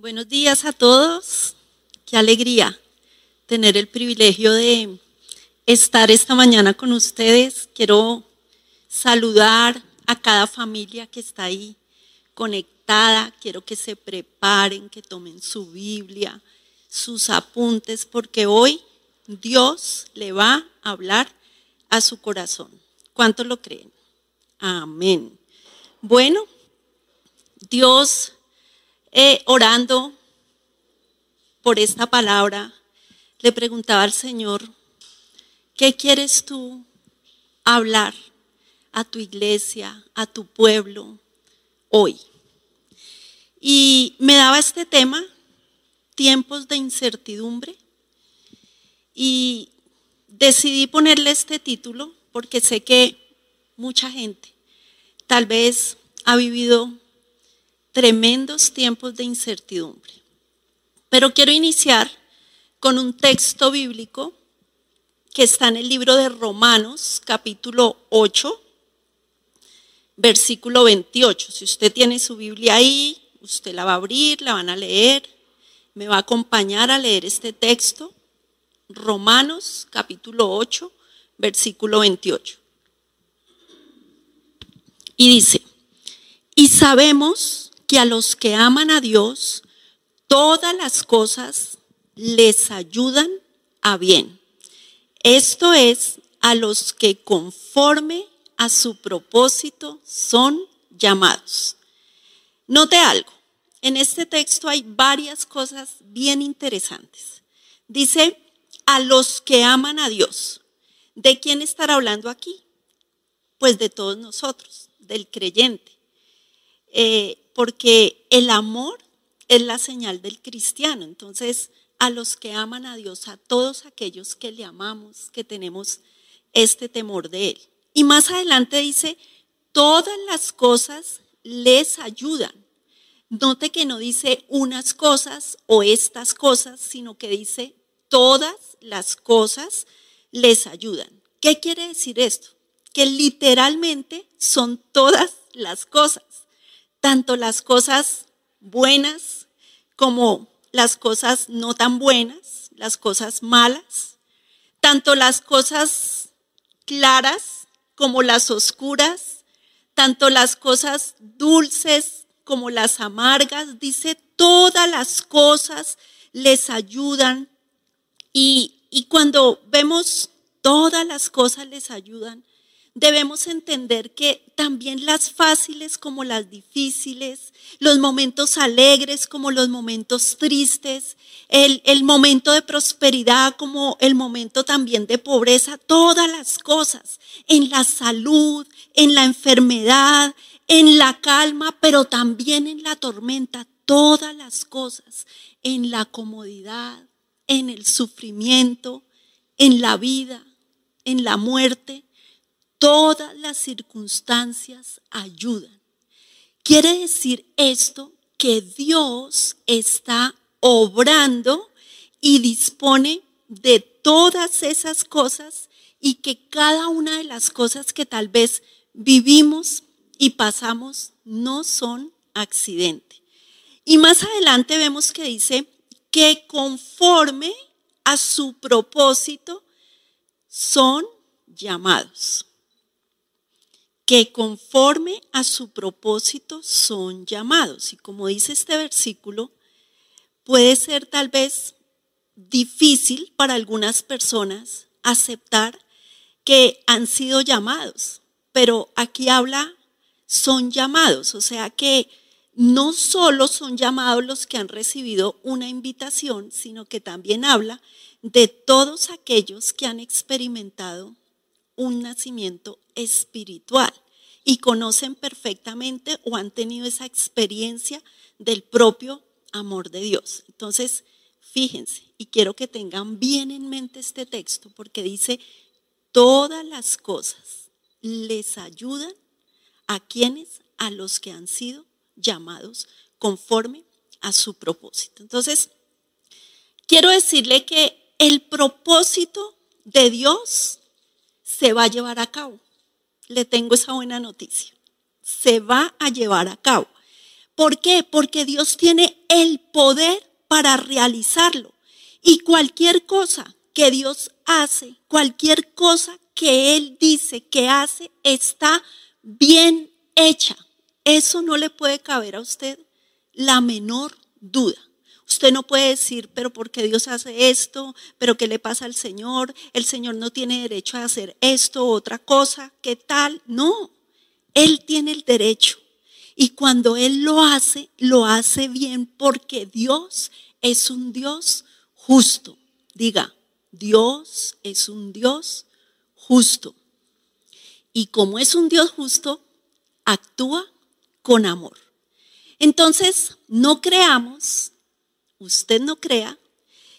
Buenos días a todos. Qué alegría tener el privilegio de estar esta mañana con ustedes. Quiero saludar a cada familia que está ahí conectada. Quiero que se preparen, que tomen su Biblia, sus apuntes, porque hoy Dios le va a hablar a su corazón. ¿Cuántos lo creen? Amén. Bueno, Dios orando por esta palabra, le preguntaba al Señor, ¿qué quieres tú hablar a tu iglesia, a tu pueblo hoy? Y me daba este tema, tiempos de incertidumbre, y decidí ponerle este título porque sé que mucha gente tal vez ha vivido tremendos tiempos de incertidumbre. Pero quiero iniciar con un texto bíblico que está en el libro de Romanos, capítulo 8, versículo 28. Si usted tiene su Biblia ahí, usted la va a abrir, la van a leer, me va a acompañar a leer este texto. Romanos, capítulo 8, versículo 28. Y dice, y sabemos que a los que aman a Dios, todas las cosas les ayudan a bien. Esto es, a los que conforme a su propósito son llamados. Note algo, en este texto hay varias cosas bien interesantes. Dice, a los que aman a Dios. ¿De quién estará hablando aquí? Pues de todos nosotros, del creyente. Eh, porque el amor es la señal del cristiano. Entonces, a los que aman a Dios, a todos aquellos que le amamos, que tenemos este temor de Él. Y más adelante dice, todas las cosas les ayudan. Note que no dice unas cosas o estas cosas, sino que dice todas las cosas les ayudan. ¿Qué quiere decir esto? Que literalmente son todas las cosas tanto las cosas buenas como las cosas no tan buenas, las cosas malas, tanto las cosas claras como las oscuras, tanto las cosas dulces como las amargas, dice, todas las cosas les ayudan. Y, y cuando vemos todas las cosas les ayudan, debemos entender que también las fáciles como las difíciles, los momentos alegres como los momentos tristes, el, el, momento de prosperidad como el momento también de pobreza, todas las cosas, en la salud, en la enfermedad, en la calma, pero también en la tormenta, todas las cosas, en la comodidad, en el sufrimiento, en la vida, en la muerte todas las circunstancias ayudan. Quiere decir esto que Dios está obrando y dispone de todas esas cosas y que cada una de las cosas que tal vez vivimos y pasamos no son accidente. Y más adelante vemos que dice que conforme a su propósito son llamados que conforme a su propósito son llamados. Y como dice este versículo, puede ser tal vez difícil para algunas personas aceptar que han sido llamados, pero aquí habla, son llamados, o sea que no solo son llamados los que han recibido una invitación, sino que también habla de todos aquellos que han experimentado un nacimiento espiritual y conocen perfectamente o han tenido esa experiencia del propio amor de Dios. Entonces, fíjense, y quiero que tengan bien en mente este texto, porque dice, todas las cosas les ayudan a quienes, a los que han sido llamados conforme a su propósito. Entonces, quiero decirle que el propósito de Dios se va a llevar a cabo. Le tengo esa buena noticia. Se va a llevar a cabo. ¿Por qué? Porque Dios tiene el poder para realizarlo. Y cualquier cosa que Dios hace, cualquier cosa que Él dice que hace, está bien hecha. Eso no le puede caber a usted la menor duda. Usted no puede decir, pero ¿por qué Dios hace esto? ¿Pero qué le pasa al Señor? El Señor no tiene derecho a hacer esto otra cosa. ¿Qué tal? No, Él tiene el derecho. Y cuando Él lo hace, lo hace bien porque Dios es un Dios justo. Diga, Dios es un Dios justo. Y como es un Dios justo, actúa con amor. Entonces, no creamos usted no crea,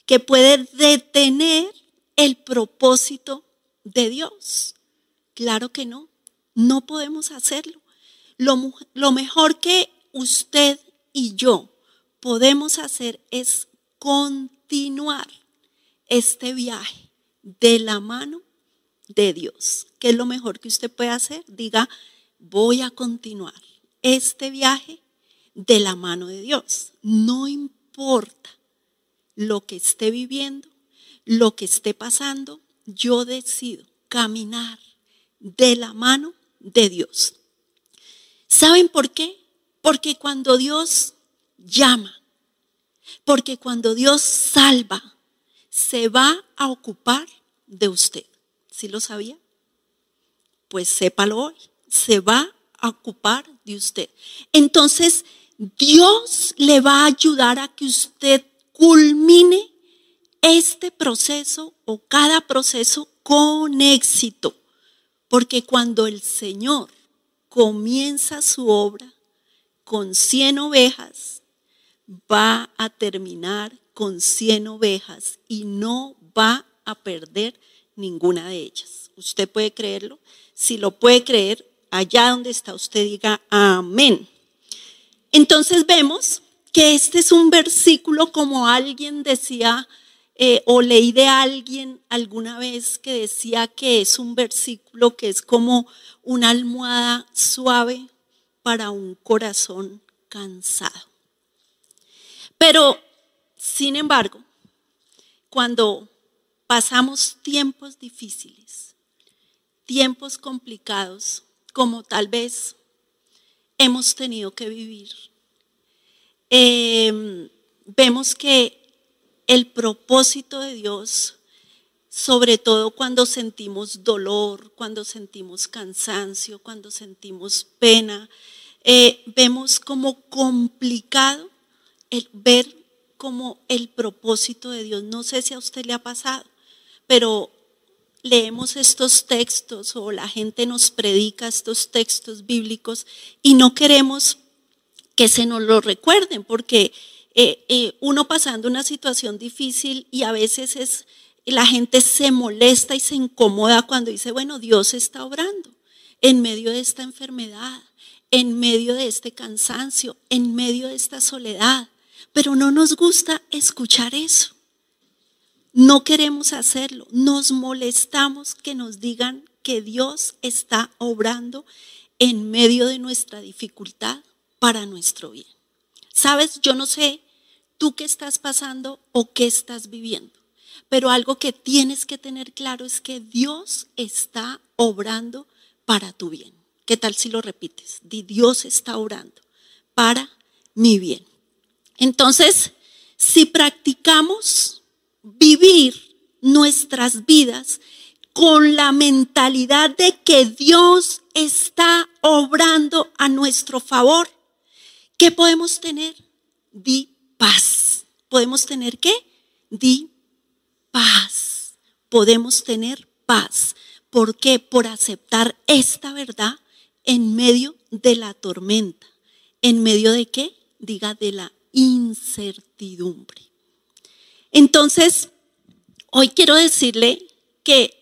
que puede detener el propósito de Dios. Claro que no, no podemos hacerlo. Lo, mejor que usted y yo podemos hacer es continuar este viaje de la mano de Dios. ¿Qué es lo mejor que usted puede hacer? Diga, voy a continuar este viaje de la mano de Dios. No importa importa lo que esté viviendo, lo que esté pasando, yo decido caminar de la mano de Dios. ¿Saben por qué? Porque cuando Dios llama, porque cuando Dios salva, se va a ocupar de usted. ¿Sí lo sabía? Pues sépalo hoy, se va a ocupar de usted. Entonces, Dios le va a ayudar a que usted culmine este proceso o cada proceso con éxito. Porque cuando el Señor comienza su obra con 100 ovejas, va a terminar con 100 ovejas y no va a perder ninguna de ellas. ¿Usted puede creerlo? Si lo puede creer, allá donde está usted diga amén. Entonces vemos que este es un versículo como alguien decía eh, o leí de alguien alguna vez que decía que es un versículo que es como una almohada suave para un corazón cansado. Pero, sin embargo, cuando pasamos tiempos difíciles, tiempos complicados, como tal vez hemos tenido que vivir. Em, vemos que el propósito de Dios, sobre todo cuando sentimos dolor, cuando sentimos cansancio, cuando sentimos pena, eh, vemos como complicado el ver como el propósito de Dios. No sé si a usted le ha pasado, pero leemos estos textos o la gente nos predica estos textos bíblicos y no queremos que se nos lo recuerden, porque eh, eh, uno pasando una situación difícil y a veces es, la gente se molesta y se incomoda cuando dice, bueno, Dios está obrando en medio de esta enfermedad, en medio de este cansancio, en medio de esta soledad. Pero no nos gusta escuchar eso. No queremos hacerlo. Nos molestamos que nos digan que Dios está obrando en medio de nuestra dificultad para nuestro bien. Sabes, yo no sé tú qué estás pasando o qué estás viviendo, pero algo que tienes que tener claro es que Dios está obrando para tu bien. ¿Qué tal si lo repites? Dios está obrando para mi bien. Entonces, si practicamos vivir nuestras vidas con la mentalidad de que Dios está obrando a nuestro favor. ¿Qué podemos tener? Di paz. ¿Podemos tener qué? Di paz. Podemos tener paz. ¿Por qué? Por aceptar esta verdad en medio de la tormenta. ¿En medio de qué? Diga de la incertidumbre. Entonces, hoy quiero decirle que,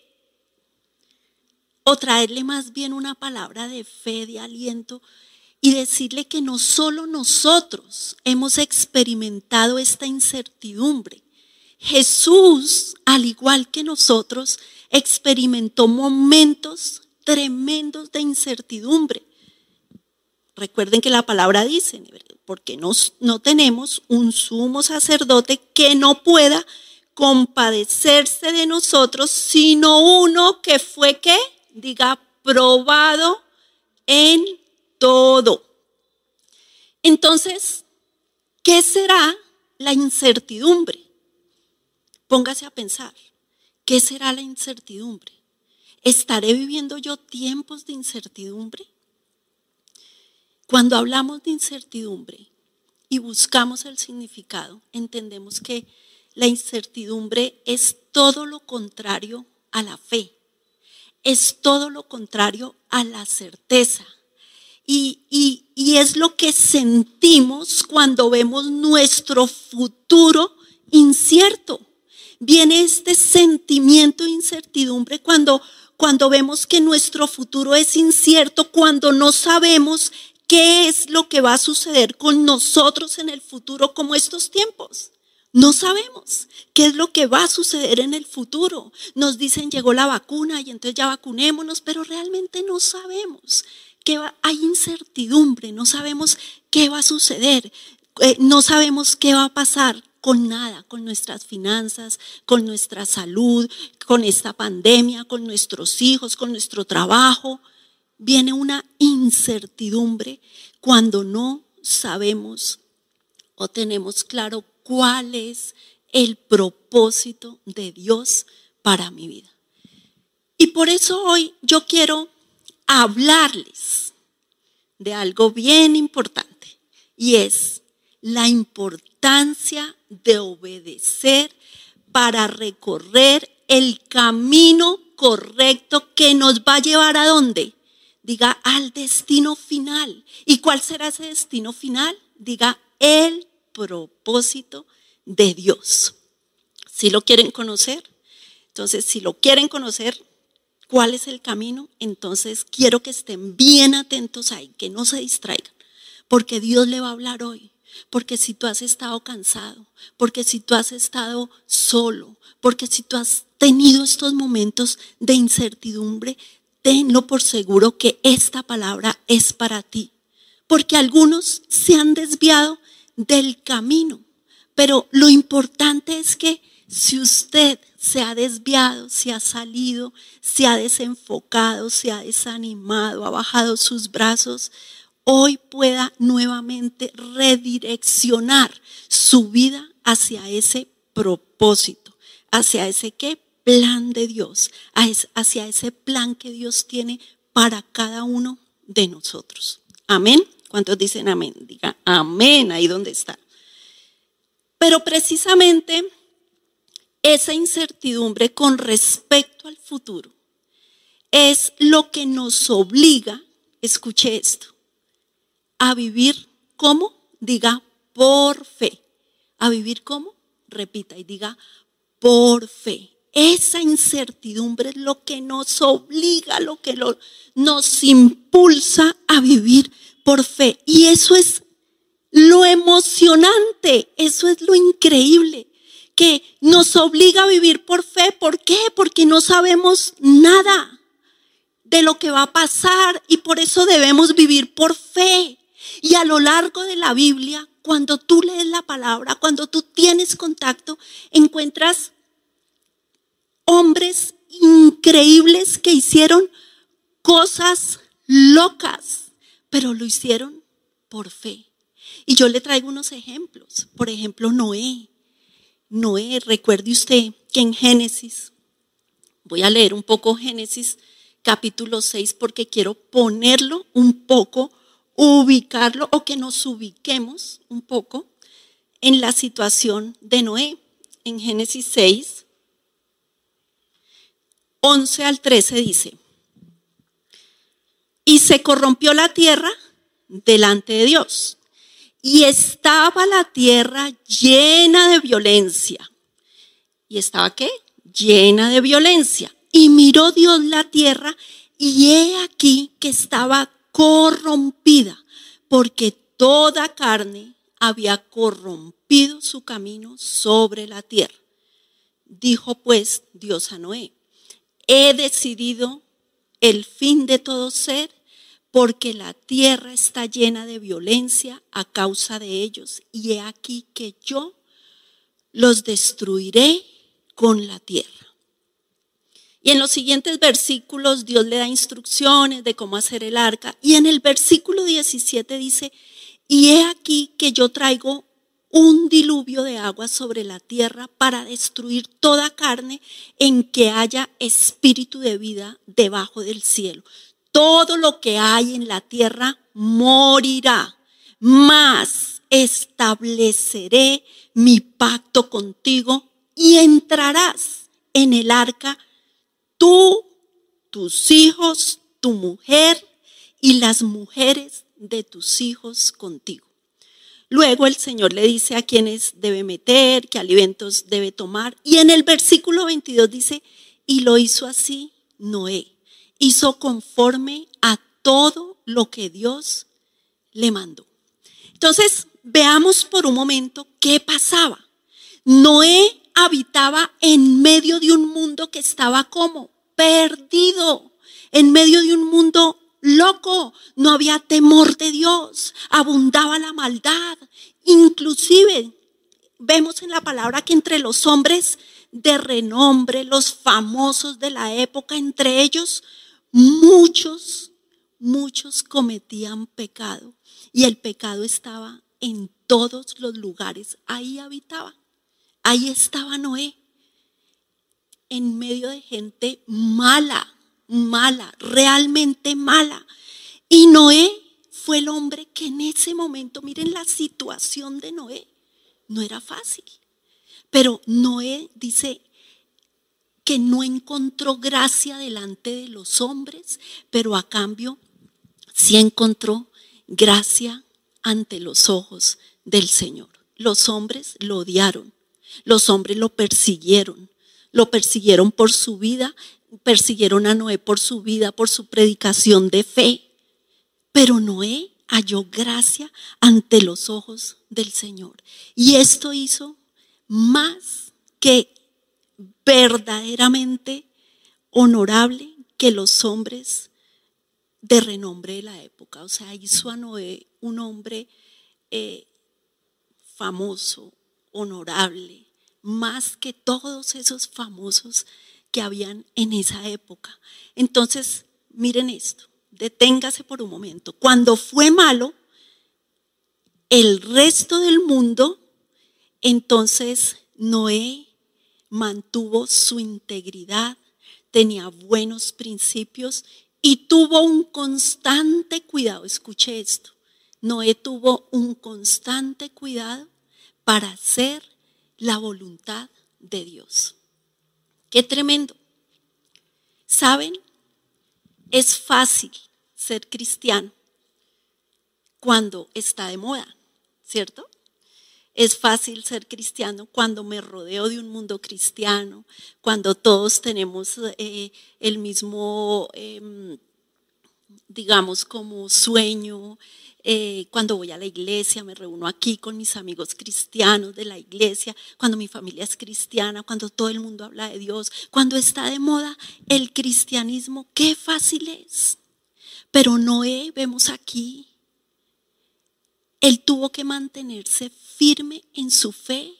o traerle más bien una palabra de fe, de aliento, y decirle que no solo nosotros hemos experimentado esta incertidumbre. Jesús, al igual que nosotros, experimentó momentos tremendos de incertidumbre. recuerden que la palabra dice, porque no, no tenemos un sumo sacerdote que no pueda compadecerse de nosotros, sino uno que fue que, diga, probado en todo. Entonces, ¿qué será la incertidumbre? Póngase a pensar, ¿qué será la incertidumbre? ¿Estaré viviendo yo tiempos de incertidumbre? Cuando hablamos de incertidumbre y buscamos el significado, entendemos que la incertidumbre es todo lo contrario a la fe, es todo lo contrario a la certeza. Y, y, es lo que sentimos cuando vemos nuestro futuro incierto. Viene este sentimiento de incertidumbre cuando, cuando vemos que nuestro futuro es incierto, cuando no sabemos qué es lo que va a suceder con nosotros en el futuro como estos tiempos. No sabemos qué es lo que va a suceder en el futuro. Nos dicen llegó la vacuna y entonces ya vacunémonos, pero realmente no sabemos. Que hay incertidumbre, no sabemos qué va a suceder, eh, no sabemos qué va a pasar con nada, con nuestras finanzas, con nuestra salud, con esta pandemia, con nuestros hijos, con nuestro trabajo. Viene una incertidumbre cuando no sabemos o tenemos claro cuál es el propósito de Dios para mi vida. Y por eso hoy yo quiero hablarles de algo bien importante y es la importancia de obedecer para recorrer el camino correcto que nos va a llevar a dónde? Diga al destino final. ¿Y cuál será ese destino final? Diga el propósito de Dios. Si lo quieren conocer, entonces si lo quieren conocer, ¿cuál es el camino? Entonces quiero que estén bien atentos ahí, que no se distraigan, porque Dios le va a hablar hoy. Porque si tú has estado cansado, porque si tú has estado solo, porque si tú has tenido estos momentos de incertidumbre, tenlo por seguro que esta palabra es para ti. Porque algunos se han desviado del camino. Pero lo importante es que si usted se ha desviado, se ha salido, se ha desenfocado, se ha desanimado, ha bajado sus brazos, hoy pueda nuevamente redireccionar su vida hacia ese propósito, hacia ese qué plan de Dios, hacia ese plan que Dios tiene para cada uno de nosotros. Amén. ¿Cuántos dicen amén? Diga amén ahí donde está. Pero precisamente esa incertidumbre con respecto al futuro es lo que nos obliga, escuche esto, a vivir como, diga, por fe. A vivir como, repita y diga, por fe. Esa incertidumbre es lo que nos obliga, lo que nos impulsa a vivir por fe. Y eso es lo emocionante, eso es lo increíble, que nos obliga a vivir por fe. ¿Por qué? Porque no sabemos nada de lo que va a pasar y por eso debemos vivir por fe. Y a lo largo de la Biblia, cuando tú lees la palabra, cuando tú tienes contacto, encuentras hombres increíbles que hicieron cosas locas pero lo hicieron por fe. Y yo le traigo unos ejemplos. Por ejemplo, Noé. Noé, recuerde usted que en Génesis, voy a leer un poco Génesis capítulo 6 porque quiero ponerlo un poco, ubicarlo o que nos ubiquemos un poco en la situación de Noé. En Génesis 6, 11 al 13 dice, y se corrompió la tierra delante de Dios. Y estaba la tierra llena de violencia. ¿Y estaba qué? Llena de violencia. Y miró Dios la tierra y he aquí que estaba corrompida, porque toda carne había corrompido su camino sobre la tierra. Dijo pues Dios a Noé, he decidido el fin de todo ser porque la tierra está llena de violencia a causa de ellos, y he aquí que yo los destruiré con la tierra. Y en los siguientes versículos Dios le da instrucciones de cómo hacer el arca. Y en el versículo 17 dice, y he aquí que yo traigo un diluvio de agua sobre la tierra para destruir toda carne en que haya espíritu de vida debajo del cielo. Todo lo que hay en la tierra morirá, mas estableceré mi pacto contigo y entrarás en el arca tú, tus hijos, tu mujer y las mujeres de tus hijos contigo. Luego el Señor le dice a quienes debe meter, qué alimentos debe tomar. Y en el versículo 22 dice, y lo hizo así Noé. Hizo conforme a todo lo que Dios le mandó. Entonces, veamos por un momento qué pasaba. Noé habitaba en medio de un mundo que estaba como perdido, en medio de un mundo loco, no había temor de Dios, abundaba la maldad. Inclusive vemos en la palabra que entre los hombres de renombre, los famosos de la época, entre ellos muchos, muchos cometían pecado. Y el pecado estaba en todos los lugares. Ahí habitaba. Ahí estaba Noé. En medio de gente mala mala, realmente mala. Y Noé fue el hombre que en ese momento, miren la situación de Noé, no era fácil. Pero Noé dice que no encontró gracia delante de los hombres, pero a cambio sí encontró gracia ante los ojos del Señor. Los hombres lo odiaron, los hombres lo persiguieron, lo persiguieron por su vida persiguieron a Noé por su vida, por su predicación de fe. Pero Noé halló gracia ante los ojos del Señor. Y esto hizo más que verdaderamente honorable que los hombres de renombre de la época. O sea, hizo a Noé un hombre eh, famoso, honorable, más que todos esos famosos que habían en esa época. Entonces, miren esto, deténgase por un momento. Cuando fue malo, el resto del mundo, entonces Noé mantuvo su integridad, tenía buenos principios y tuvo un constante cuidado. Escuche esto. Noé tuvo un constante cuidado para hacer la voluntad de Dios. Qué tremendo. ¿Saben? Es fácil ser cristiano cuando está de moda, ¿cierto? Es fácil ser cristiano cuando me rodeo de un mundo cristiano, cuando todos tenemos eh, el mismo, em, digamos, como sueño, eh, cuando voy a la iglesia, me reúno aquí con mis amigos cristianos de la iglesia, cuando mi familia es cristiana, cuando todo el mundo habla de Dios, cuando está de moda el cristianismo, qué fácil es. Pero Noé, vemos aquí, él tuvo que mantenerse firme en su fe,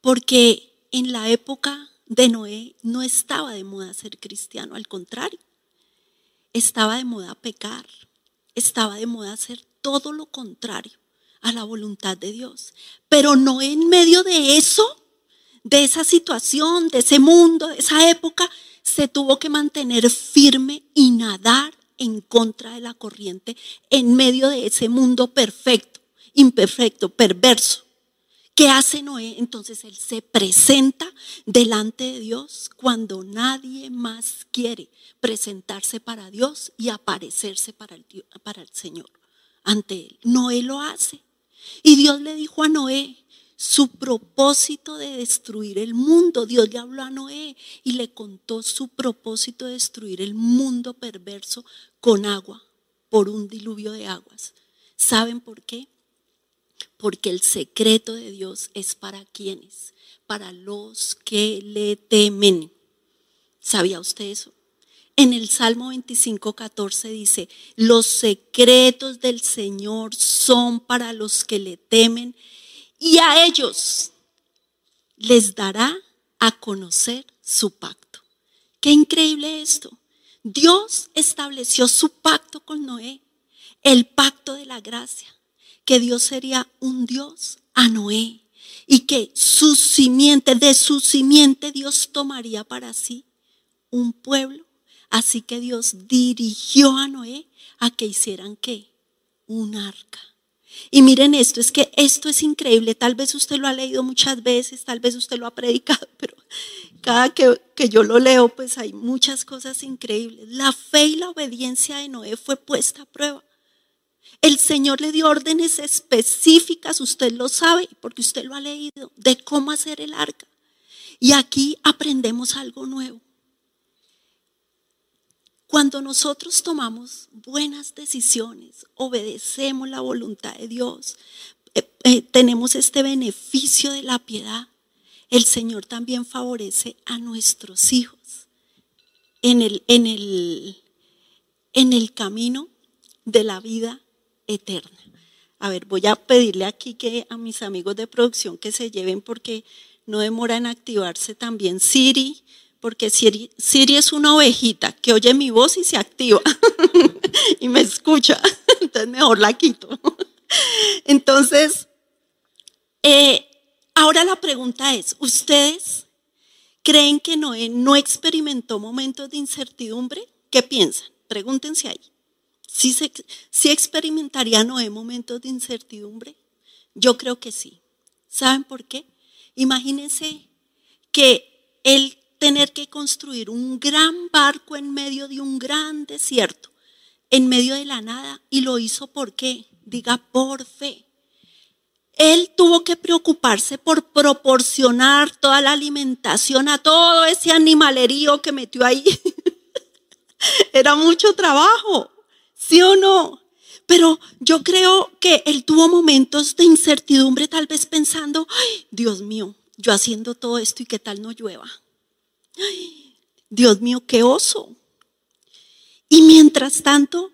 porque en la época de Noé no estaba de moda ser cristiano, al contrario, estaba de moda pecar, estaba de moda ser todo lo contrario a la voluntad de Dios. Pero no en medio de eso, de esa situación, de ese mundo, de esa época, se tuvo que mantener firme y nadar en contra de la corriente en medio de ese mundo perfecto, imperfecto, perverso. ¿Qué hace Noé? Entonces él se presenta delante de Dios cuando nadie más quiere presentarse para Dios y aparecerse para el, para el Señor ante él. Noé lo hace. Y Dios le dijo a Noé su propósito de destruir el mundo. Dios le habló a Noé y le contó su propósito de destruir el mundo perverso con agua, por un diluvio de aguas. ¿Saben por qué? Porque el secreto de Dios es para quienes, para los que le temen. ¿Sabía usted eso? en el Salmo 25, 14 dice, los secretos del Señor son para los que le temen y a ellos les dará a conocer su pacto. Qué increíble esto. Dios estableció su pacto con Noé, el pacto de la gracia, que Dios sería un Dios a Noé y que su simiente, de su simiente Dios tomaría para sí un pueblo. Así que Dios dirigió a Noé a que hicieran qué? Un arca. Y miren esto, es que esto es increíble. Tal vez usted lo ha leído muchas veces, tal vez usted lo ha predicado, pero cada que, que, yo lo leo, pues hay muchas cosas increíbles. La fe y la obediencia de Noé fue puesta a prueba. El Señor le dio órdenes específicas, usted lo sabe, porque usted lo ha leído, de cómo hacer el arca. Y aquí aprendemos algo nuevo. Cuando nosotros tomamos buenas decisiones, obedecemos la voluntad de Dios, eh, eh, tenemos este beneficio de la piedad, el Señor también favorece a nuestros hijos en el, en el, en el camino de la vida eterna. A ver, voy a pedirle aquí que a mis amigos de producción que se lleven porque no demora en activarse también Siri, porque Siri, Siri es una ovejita que oye mi voz y se activa y me escucha, entonces mejor la quito. Entonces, eh, Ahora la pregunta es, ¿ustedes creen que Noé no experimentó momentos de incertidumbre? ¿Qué piensan? Pregúntense ahí. ¿Sí, experimentaría Noé momentos de incertidumbre? Yo creo que sí. ¿Saben por qué? Imagínense que él tener que construir un gran barco en medio de un gran desierto, en medio de la nada, y lo hizo por qué? Diga por fe. Él tuvo que preocuparse por proporcionar toda la alimentación a todo ese animalerío que metió ahí. Era mucho trabajo, ¿sí o no? Pero yo creo que él tuvo momentos de incertidumbre, tal vez pensando, Dios mío, yo haciendo todo esto y qué tal no llueva. Dios mío, qué oso. Y mientras tanto,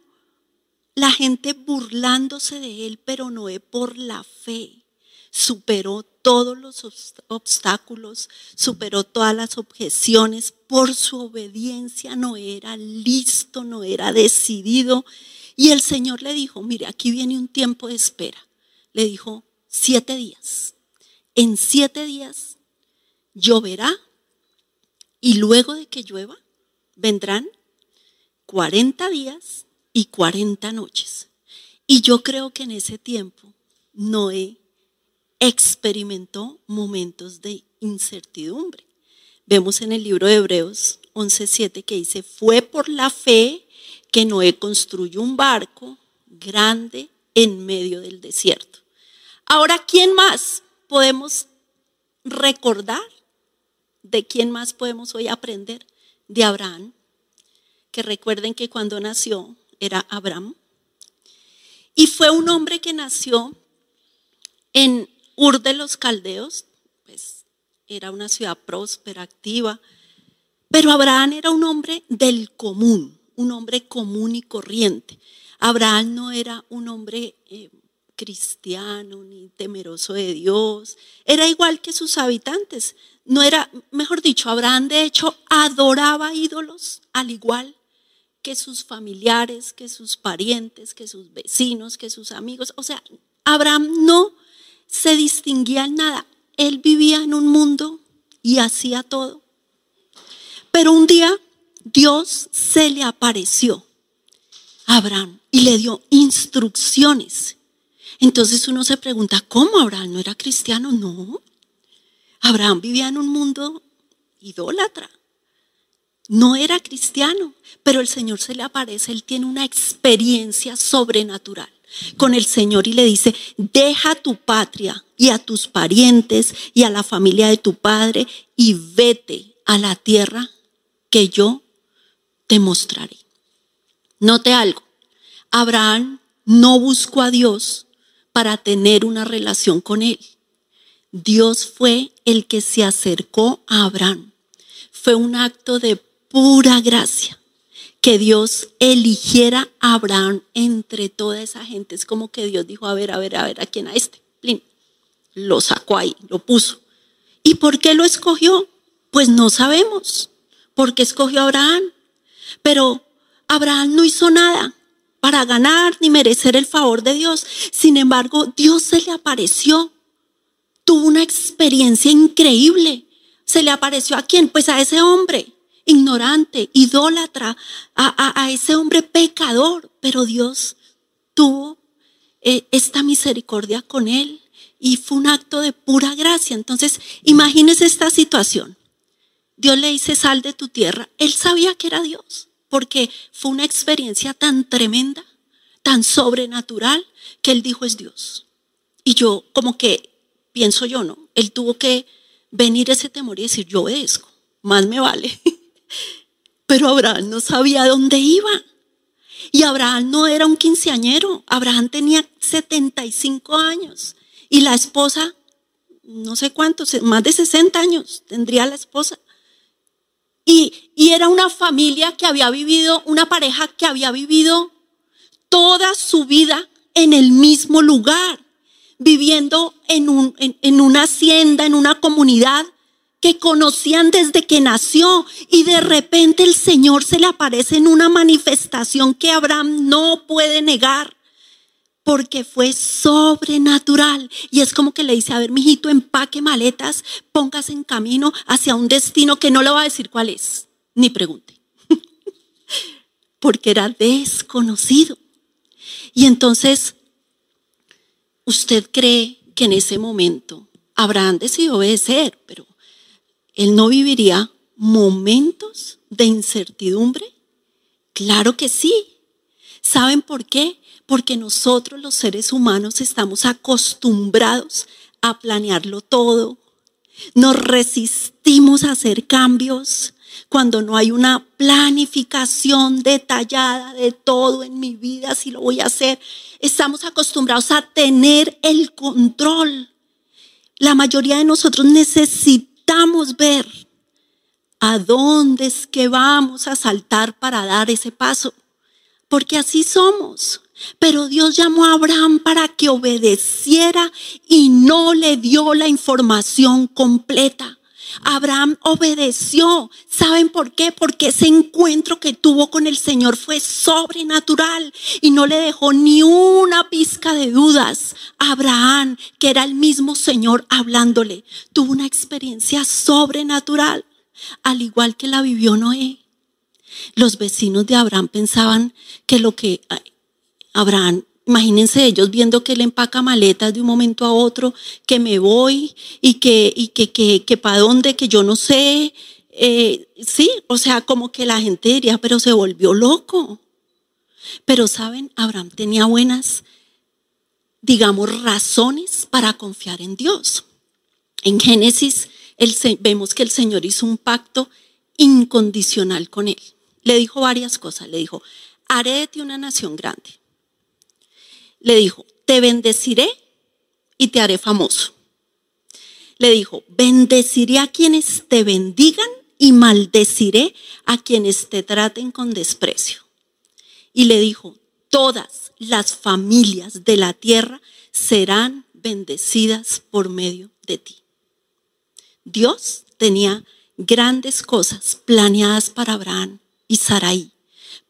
la gente burlándose de él, pero Noé por la fe superó todos los obstáculos, superó todas las objeciones por su obediencia, no era listo, no era decidido. Y el Señor le dijo, mire, aquí viene un tiempo de espera. Le dijo, siete días. En siete días lloverá y luego de que llueva vendrán cuarenta días y 40 noches. Y yo creo que en ese tiempo Noé experimentó momentos de incertidumbre. Vemos en el libro de Hebreos 11:7 que dice, fue por la fe que Noé construyó un barco grande en medio del desierto. Ahora, ¿quién más podemos recordar? ¿De quién más podemos hoy aprender? De Abraham, que recuerden que cuando nació era Abraham. Y fue un hombre que nació en Ur de los Caldeos, pues era una ciudad próspera, activa, pero Abraham era un hombre del común, un hombre común y corriente. Abraham no era un hombre eh, cristiano ni temeroso de Dios, era igual que sus habitantes. No era, mejor dicho, Abraham de hecho adoraba ídolos al igual que sus familiares, que sus parientes, que sus vecinos, que sus amigos. O sea, Abraham no se distinguía en nada. Él vivía en un mundo y hacía todo. Pero un día Dios se le apareció a Abraham y le dio instrucciones. Entonces uno se pregunta, ¿cómo Abraham no era cristiano? No. Abraham vivía en un mundo idólatra. No era cristiano, pero el Señor se le aparece, él tiene una experiencia sobrenatural con el Señor y le dice, deja tu patria y a tus parientes y a la familia de tu padre y vete a la tierra que yo te mostraré. Note algo, Abraham no buscó a Dios para tener una relación con él. Dios fue el que se acercó a Abraham. Fue un acto de pura gracia. Que Dios eligiera a Abraham entre toda esa gente. Es como que Dios dijo, a ver, a ver, a ver, ¿a quién? A este. Lo sacó ahí, lo puso. ¿Y por qué lo escogió? Pues no sabemos por qué escogió a Abraham. Pero Abraham no hizo nada para ganar ni merecer el favor de Dios. Sin embargo, Dios se le apareció. Tuvo una experiencia increíble. Se le apareció a quién? Pues a ese hombre ignorante, idólatra, a, ese hombre pecador. Pero Dios tuvo eh, esta misericordia con él y fue un acto de pura gracia. Entonces, imagínese esta situación. Dios le dice, sal de tu tierra. Él sabía que era Dios, porque fue una experiencia tan tremenda, tan sobrenatural, que él dijo es Dios. Y yo, como que, pienso yo, ¿no? Él tuvo que venir ese temor y decir, yo obedezco, más me vale. Pero Abraham no sabía dónde iba. Y Abraham no era un quinceañero, Abraham tenía 75 años y la esposa, no sé cuántos, más de 60 años tendría la esposa. Y, y era una familia que había vivido, una pareja que había vivido toda su vida en el mismo lugar, viviendo en, un, en una hacienda, en una comunidad que conocían desde que nació y de repente el Señor se le aparece en una manifestación que Abraham no puede negar porque fue sobrenatural. Y es como que le dice, a ver, mijito, empaque maletas, póngase en camino hacia un destino que no le va a decir cuál es, ni pregunte. porque era desconocido. Y entonces, ¿usted cree que en ese momento Abraham decidió obedecer, pero él no viviría momentos de incertidumbre? Claro que sí. ¿Saben por qué? porque nosotros los seres humanos estamos acostumbrados a planearlo todo. Nos resistimos a hacer cambios cuando no hay una planificación detallada de todo en mi vida, si lo voy a hacer. Estamos acostumbrados a tener el control. La mayoría de nosotros necesitamos ver a dónde es que vamos a saltar para dar ese paso, porque así somos. Pero Dios llamó a Abraham para que obedeciera y no le dio la información completa. Abraham obedeció. ¿Saben por qué? Porque ese encuentro que tuvo con el Señor fue sobrenatural y no le dejó ni una pizca de dudas. Abraham, que era el mismo Señor hablándole, tuvo una experiencia sobrenatural, al igual que la vivió Noé. Los vecinos de Abraham pensaban que lo que Abraham, imagínense ellos viendo que él empaca maletas de un momento a otro, que me voy y que, y que, que, que para dónde, que yo no sé. Eh, sí, o sea, como que la gente diría, pero se volvió loco. Pero saben, Abraham tenía buenas, digamos, razones para confiar en Dios. En Génesis vemos que el Señor hizo un pacto incondicional con él. Le dijo varias cosas. Le dijo, haré de ti una nación grande le dijo, te bendeciré y te haré famoso. Le dijo, bendeciré a quienes te bendigan y maldeciré a quienes te traten con desprecio. Y le dijo, todas las familias de la tierra serán bendecidas por medio de ti. Dios tenía grandes cosas planeadas para Abraham y Sarai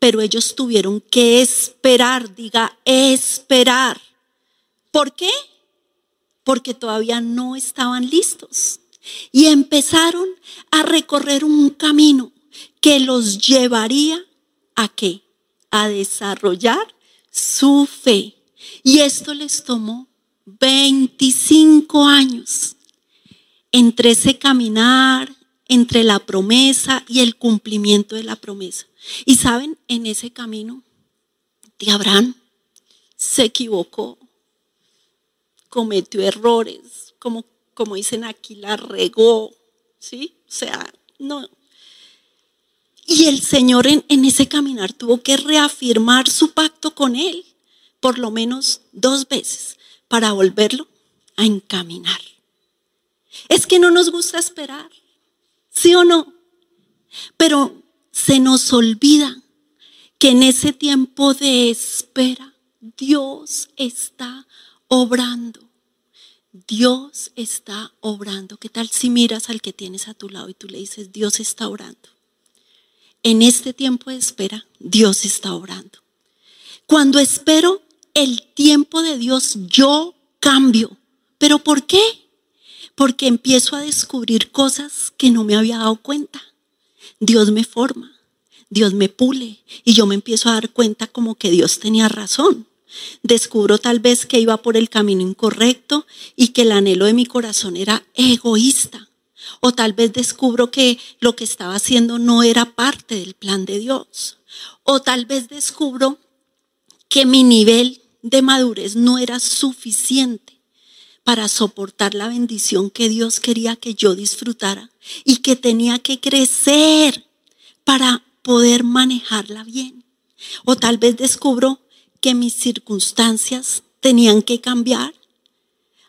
pero ellos tuvieron que esperar, diga, esperar. ¿Por qué? Porque todavía no estaban listos. Y empezaron a recorrer un camino que los llevaría a qué? A desarrollar su fe. Y esto les tomó 25 años entre ese caminar, entre la promesa y el cumplimiento de la promesa. Y saben, en ese camino de Abraham se equivocó, cometió errores, como, como dicen aquí, la regó, ¿sí? O sea, no. Y el Señor en, en ese caminar tuvo que reafirmar su pacto con él, por lo menos dos veces, para volverlo a encaminar. Es que no nos gusta esperar, ¿sí o no? Pero se nos olvida que en ese tiempo de espera Dios está obrando. Dios está obrando. ¿Qué tal si miras al que tienes a tu lado y tú le dices, Dios está obrando? En este tiempo de espera, Dios está obrando. Cuando espero el tiempo de Dios, yo cambio. ¿Pero por qué? Porque empiezo a descubrir cosas que no me había dado cuenta. Dios me forma, Dios me pule y yo me empiezo a dar cuenta como que Dios tenía razón. Descubro tal vez que iba por el camino incorrecto y que el anhelo de mi corazón era egoísta. O tal vez descubro que lo que estaba haciendo no era parte del plan de Dios. O tal vez descubro que mi nivel de madurez no era suficiente para soportar la bendición que Dios quería que yo disfrutara y que tenía que crecer para poder manejarla bien. O tal vez descubro que mis circunstancias tenían que cambiar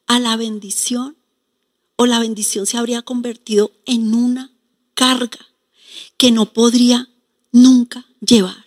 a la bendición o la bendición se habría convertido en una carga que no podría nunca llevar.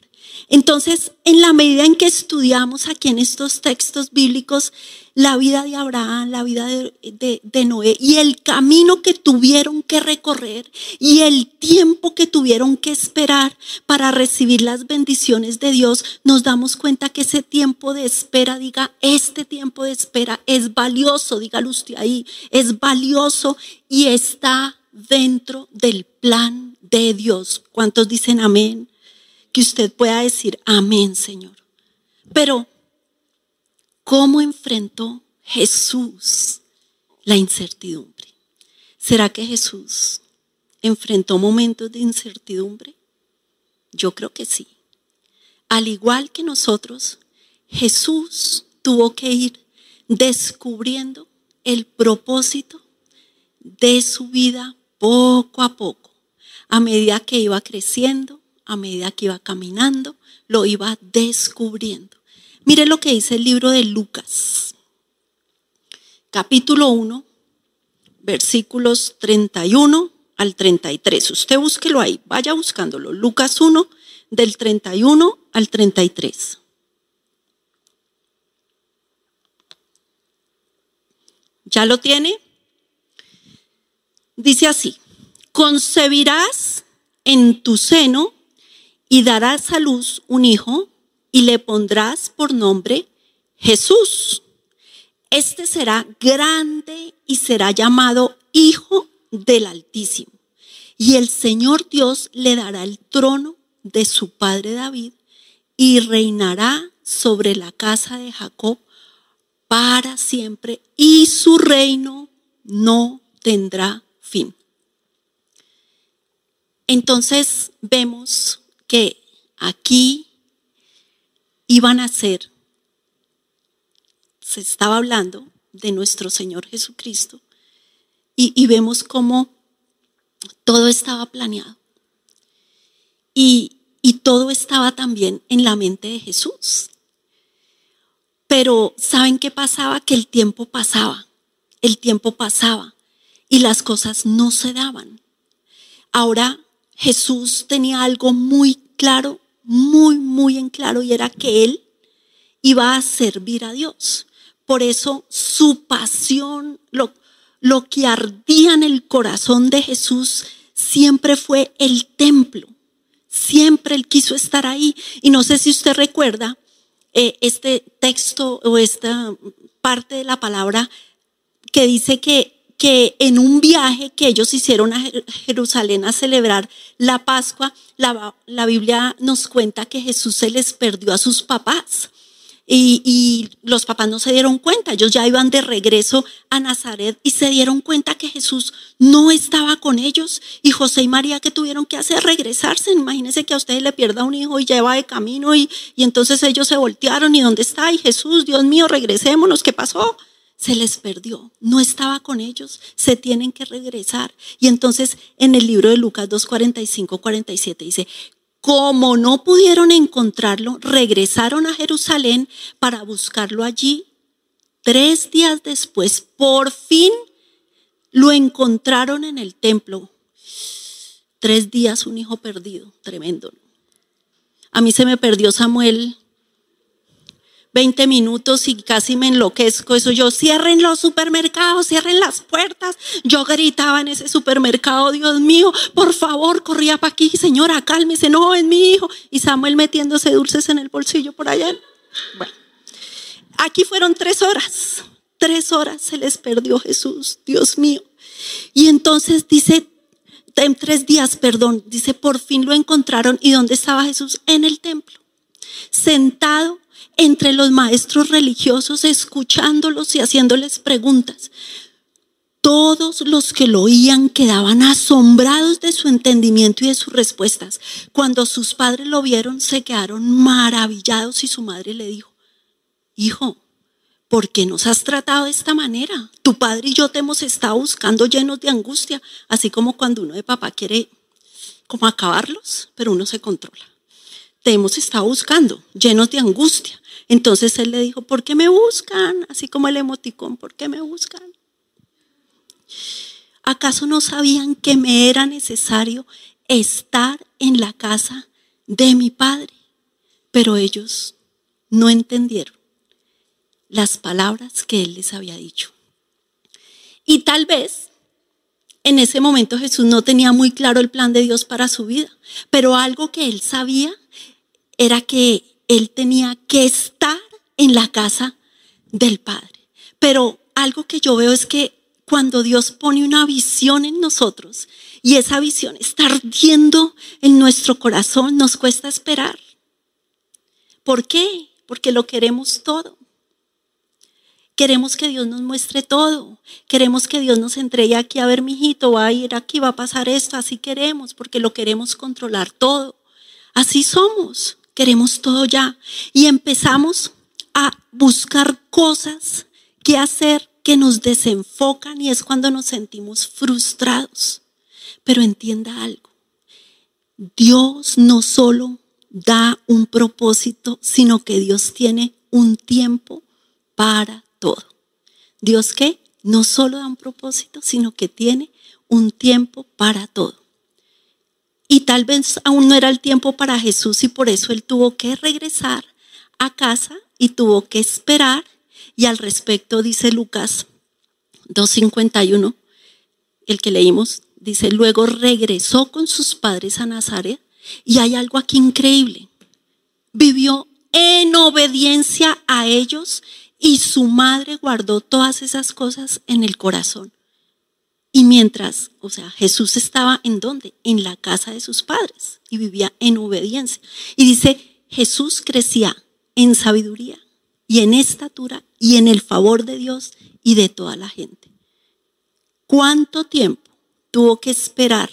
Entonces, en la medida en que estudiamos aquí en estos textos bíblicos la vida de Abraham, la vida de, Noé y el camino que tuvieron que recorrer y el tiempo que tuvieron que esperar para recibir las bendiciones de Dios, nos damos cuenta que ese tiempo de espera, diga, este tiempo de espera es valioso, dígalo usted ahí, es valioso y está dentro del plan de Dios. ¿Cuántos dicen amén? Que usted pueda decir, amén, Señor. Pero, ¿cómo enfrentó Jesús la incertidumbre? ¿Será que Jesús enfrentó momentos de incertidumbre? Yo creo que sí. Al igual que nosotros, Jesús tuvo que ir descubriendo el propósito de su vida poco a poco, a medida que iba creciendo, a medida que iba caminando, lo iba descubriendo. Mire lo que dice el libro de Lucas, capítulo 1, versículos 31 al 33. Usted búsquelo ahí, vaya buscándolo. Lucas 1, del 31 al 33. ¿Ya lo tiene? Dice así, concebirás en tu seno y darás a luz un hijo y le pondrás por nombre Jesús. Este será grande y será llamado Hijo del Altísimo. Y el Señor Dios le dará el trono de su padre David y reinará sobre la casa de Jacob para siempre y su reino no tendrá fin. Entonces vemos que aquí iban a ser, se estaba hablando de nuestro Señor Jesucristo y, vemos cómo todo estaba planeado. Y, y todo estaba también en la mente de Jesús. Pero ¿saben qué pasaba? Que el tiempo pasaba, el tiempo pasaba y las cosas no se daban. Ahora Jesús tenía algo muy claro, muy, muy en claro, y era que él iba a servir a Dios. Por eso su pasión, lo, lo que ardía en el corazón de Jesús siempre fue el templo. Siempre él quiso estar ahí. Y no sé si usted recuerda eh, este texto o esta parte de la palabra que dice que que en un viaje que ellos hicieron a Jerusalén a celebrar la Pascua, la, Biblia nos cuenta que Jesús se les perdió a sus papás. Y, los papás no se dieron cuenta, ellos ya iban de regreso a Nazaret y se dieron cuenta que Jesús no estaba con ellos y José y María que tuvieron que hacer regresarse. Imagínense que a ustedes le pierda un hijo y lleva de camino y, y entonces ellos se voltearon y ¿dónde está? Y Jesús, Dios mío, regresémonos, ¿qué pasó? Se les perdió, no estaba con ellos, se tienen que regresar. Y entonces en el libro de Lucas 2, 45, 47 dice, como no pudieron encontrarlo, regresaron a Jerusalén para buscarlo allí. Tres días después, por fin lo encontraron en el templo. Tres días un hijo perdido, tremendo. A mí se me perdió Samuel 20 minutos y casi me enloquezco. Eso yo, cierren los supermercados, cierren las puertas. Yo gritaba en ese supermercado, Dios mío, por favor, corría para aquí, señora, cálmese, no, es mi hijo. Y Samuel metiéndose dulces en el bolsillo por allá. Bueno, aquí fueron tres horas. Tres horas se les perdió Jesús, Dios mío. Y entonces dice, en tres días, perdón, dice, por fin lo encontraron. ¿Y dónde estaba Jesús? En el templo, sentado entre los maestros religiosos, escuchándolos y haciéndoles preguntas. Todos los que lo oían quedaban asombrados de su entendimiento y de sus respuestas. Cuando sus padres lo vieron, se quedaron maravillados y su madre le dijo, Hijo, ¿por qué nos has tratado de esta manera? Tu padre y yo te hemos estado buscando llenos de angustia, así como cuando uno de papá quiere como acabarlos, pero uno se controla. Te hemos estado buscando llenos de angustia. Entonces él le dijo, ¿por qué me buscan? Así como el emoticón, ¿por qué me buscan? ¿Acaso no sabían que me era necesario estar en la casa de mi padre? Pero ellos no entendieron las palabras que él les había dicho. Y tal vez en ese momento Jesús no tenía muy claro el plan de Dios para su vida, pero algo que él sabía era que él tenía que estar en la casa del Padre. Pero algo que yo veo es que cuando Dios pone una visión en nosotros y esa visión está ardiendo en nuestro corazón, nos cuesta esperar. ¿Por qué? Porque lo queremos todo. Queremos que Dios nos muestre todo. Queremos que Dios nos entregue aquí a ver, mi hijito, va a ir aquí, va a pasar esto. Así queremos, porque lo queremos controlar todo. Así somos queremos todo ya. Y empezamos a buscar cosas que hacer que nos desenfocan y es cuando nos sentimos frustrados. Pero entienda algo, Dios no solo da un propósito, sino que Dios tiene un tiempo para todo. Dios que no solo da un propósito, sino que tiene un tiempo para todo. Y tal vez aún no era el tiempo para Jesús y por eso él tuvo que regresar a casa y tuvo que esperar. Y al respecto dice Lucas 2.51, el que leímos, dice, luego regresó con sus padres a Nazaret y hay algo aquí increíble. Vivió en obediencia a ellos y su madre guardó todas esas cosas en el corazón. Y mientras, o sea, Jesús estaba en dónde? En la casa de sus padres y vivía en obediencia. Y dice, Jesús crecía en sabiduría y en estatura y en el favor de Dios y de toda la gente. ¿Cuánto tiempo tuvo que esperar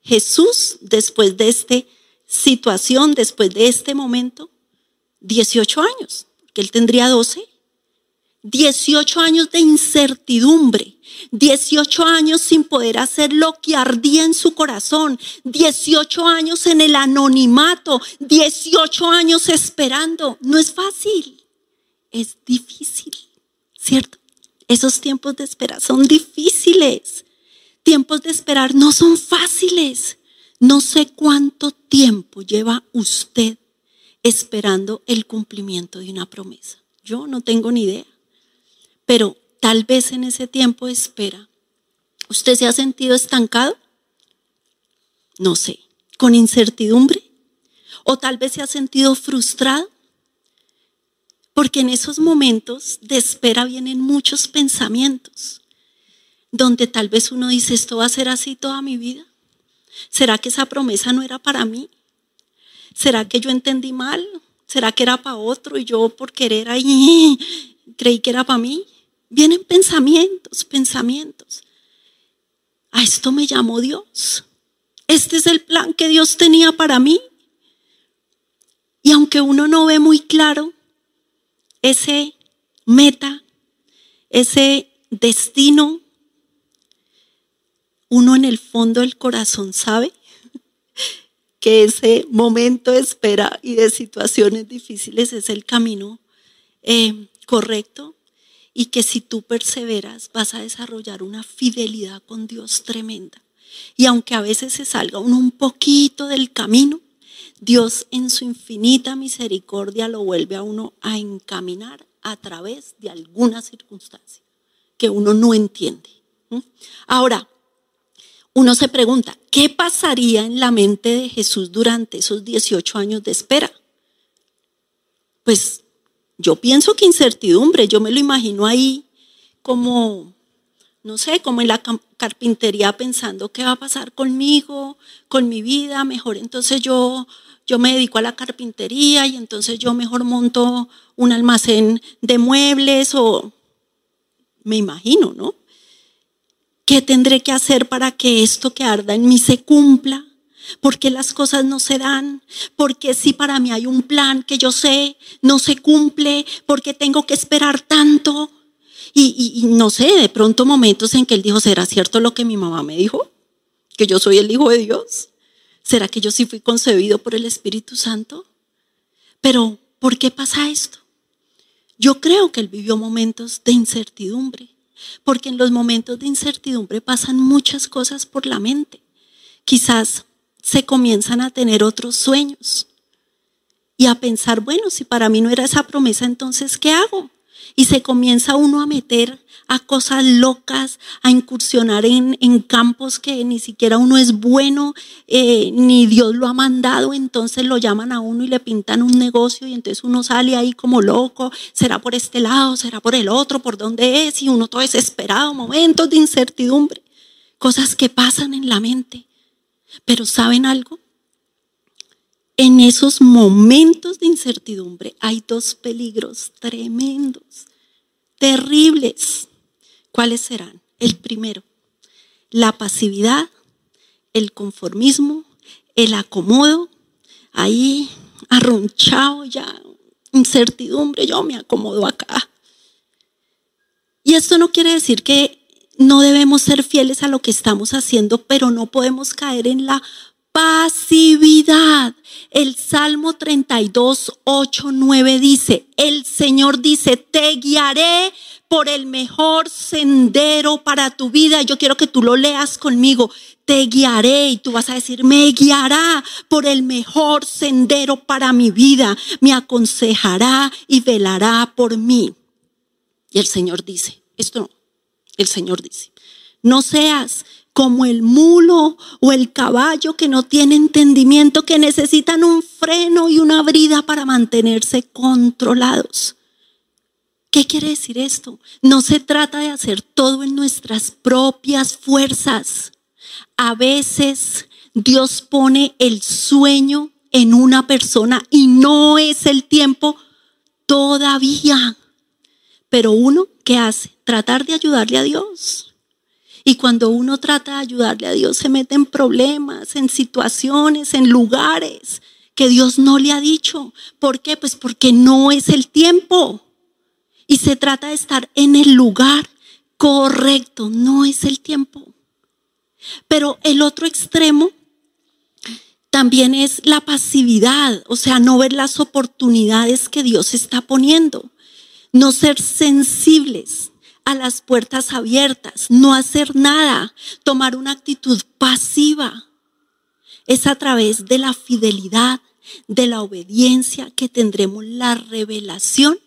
Jesús después de esta situación, después de este momento? 18 años, que él tendría 12. 18 años de incertidumbre, 18 años sin poder hacer lo que ardía en su corazón, 18 años en el anonimato, 18 años esperando. No es fácil, es difícil, ¿cierto? Esos tiempos de espera son difíciles. Tiempos de esperar no son fáciles. No sé cuánto tiempo lleva usted esperando el cumplimiento de una promesa. Yo no tengo ni idea. Pero tal vez en ese tiempo de espera, ¿usted se ha sentido estancado? No sé, con incertidumbre. O tal vez se ha sentido frustrado. Porque en esos momentos de espera vienen muchos pensamientos, donde tal vez uno dice, esto va a ser así toda mi vida. ¿Será que esa promesa no era para mí? ¿Será que yo entendí mal? ¿Será que era para otro y yo por querer ahí creí que era para mí? Vienen pensamientos, pensamientos. A esto me llamó Dios. Este es el plan que Dios tenía para mí. Y aunque uno no ve muy claro ese meta, ese destino, uno en el fondo del corazón sabe que ese momento de espera y de situaciones difíciles es el camino eh, correcto y que si tú perseveras vas a desarrollar una fidelidad con Dios tremenda. Y aunque a veces se salga uno un poquito del camino, Dios en su infinita misericordia lo vuelve a uno a encaminar a través de alguna circunstancia que uno no entiende. Ahora, uno se pregunta, ¿qué pasaría en la mente de Jesús durante esos 18 años de espera? Pues yo pienso que incertidumbre, yo me lo imagino ahí como, no sé, como en la carpintería pensando qué va a pasar conmigo, con mi vida, mejor entonces yo yo me dedico a la carpintería y entonces yo mejor monto un almacén de muebles o me imagino, ¿no? ¿Qué tendré que hacer para que esto que arda en mí se cumpla? ¿Por qué las cosas no se dan? ¿Por qué si para mí hay un plan que yo sé no se cumple? ¿Por qué tengo que esperar tanto? Y, y, no sé, de pronto momentos en que él dijo, ¿será cierto lo que mi mamá me dijo? Que yo soy el hijo de Dios. ¿Será que yo sí fui concebido por el Espíritu Santo? Pero, ¿por qué pasa esto? Yo creo que él vivió momentos de incertidumbre porque en los momentos de incertidumbre pasan muchas cosas por la mente. Quizás se comienzan a tener otros sueños y a pensar, bueno, si para mí no era esa promesa, entonces, ¿qué hago? Y se comienza uno a meter a cosas locas, a incursionar en, campos que ni siquiera uno es bueno, eh, ni Dios lo ha mandado, entonces lo llaman a uno y le pintan un negocio y entonces uno sale ahí como loco, será por este lado, será por el otro, por dónde es, y uno todo desesperado, momentos de incertidumbre, cosas que pasan en la mente. Pero ¿saben algo? En esos momentos de incertidumbre hay dos peligros tremendos, terribles. ¿Cuáles serán? El primero, la pasividad, el conformismo, el acomodo, ahí arronchado ya, incertidumbre, yo me acomodo acá. Y esto no quiere decir que no debemos ser fieles a lo que estamos haciendo, pero no podemos caer en la pasividad. El Salmo 32, 8, 9 dice, el Señor dice, te guiaré por el mejor sendero para tu vida. Yo quiero que tú lo leas conmigo. Te guiaré y tú vas a decir, me guiará por el mejor sendero para mi vida. Me aconsejará y velará por mí. Y el Señor dice, esto no, el Señor dice, no seas como el mulo o el caballo que no tiene entendimiento, que necesitan un freno y una brida para mantenerse controlados. ¿Qué quiere decir esto? No se trata de hacer todo en nuestras propias fuerzas. A veces Dios pone el sueño en una persona y no es el tiempo todavía. Pero uno, ¿qué hace? Tratar de ayudarle a Dios. Y cuando uno trata de ayudarle a Dios, se mete en problemas, en situaciones, en lugares que Dios no le ha dicho. ¿Por qué? Pues porque no es el tiempo. Y se trata de estar en el lugar correcto, no es el tiempo. Pero el otro extremo también es la pasividad, o sea, no ver las oportunidades que Dios está poniendo, no ser sensibles a las puertas abiertas, no hacer nada, tomar una actitud pasiva. Es a través de la fidelidad, de la obediencia que tendremos la revelación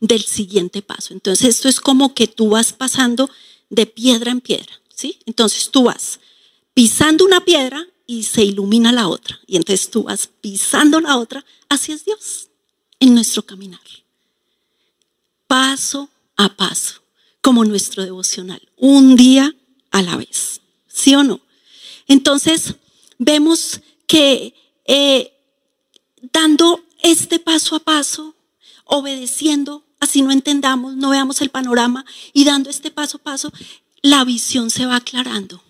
del siguiente paso. Entonces esto es como que tú vas pasando de piedra en piedra, ¿sí? Entonces tú vas pisando una piedra y se ilumina la otra. Y entonces tú vas pisando la otra, así es Dios en nuestro caminar. Paso a paso como nuestro devocional, un día a la vez, ¿sí o no? Entonces, vemos que eh, dando este paso a paso, obedeciendo, así no entendamos, no veamos el panorama, y dando este paso a paso, la visión se va aclarando.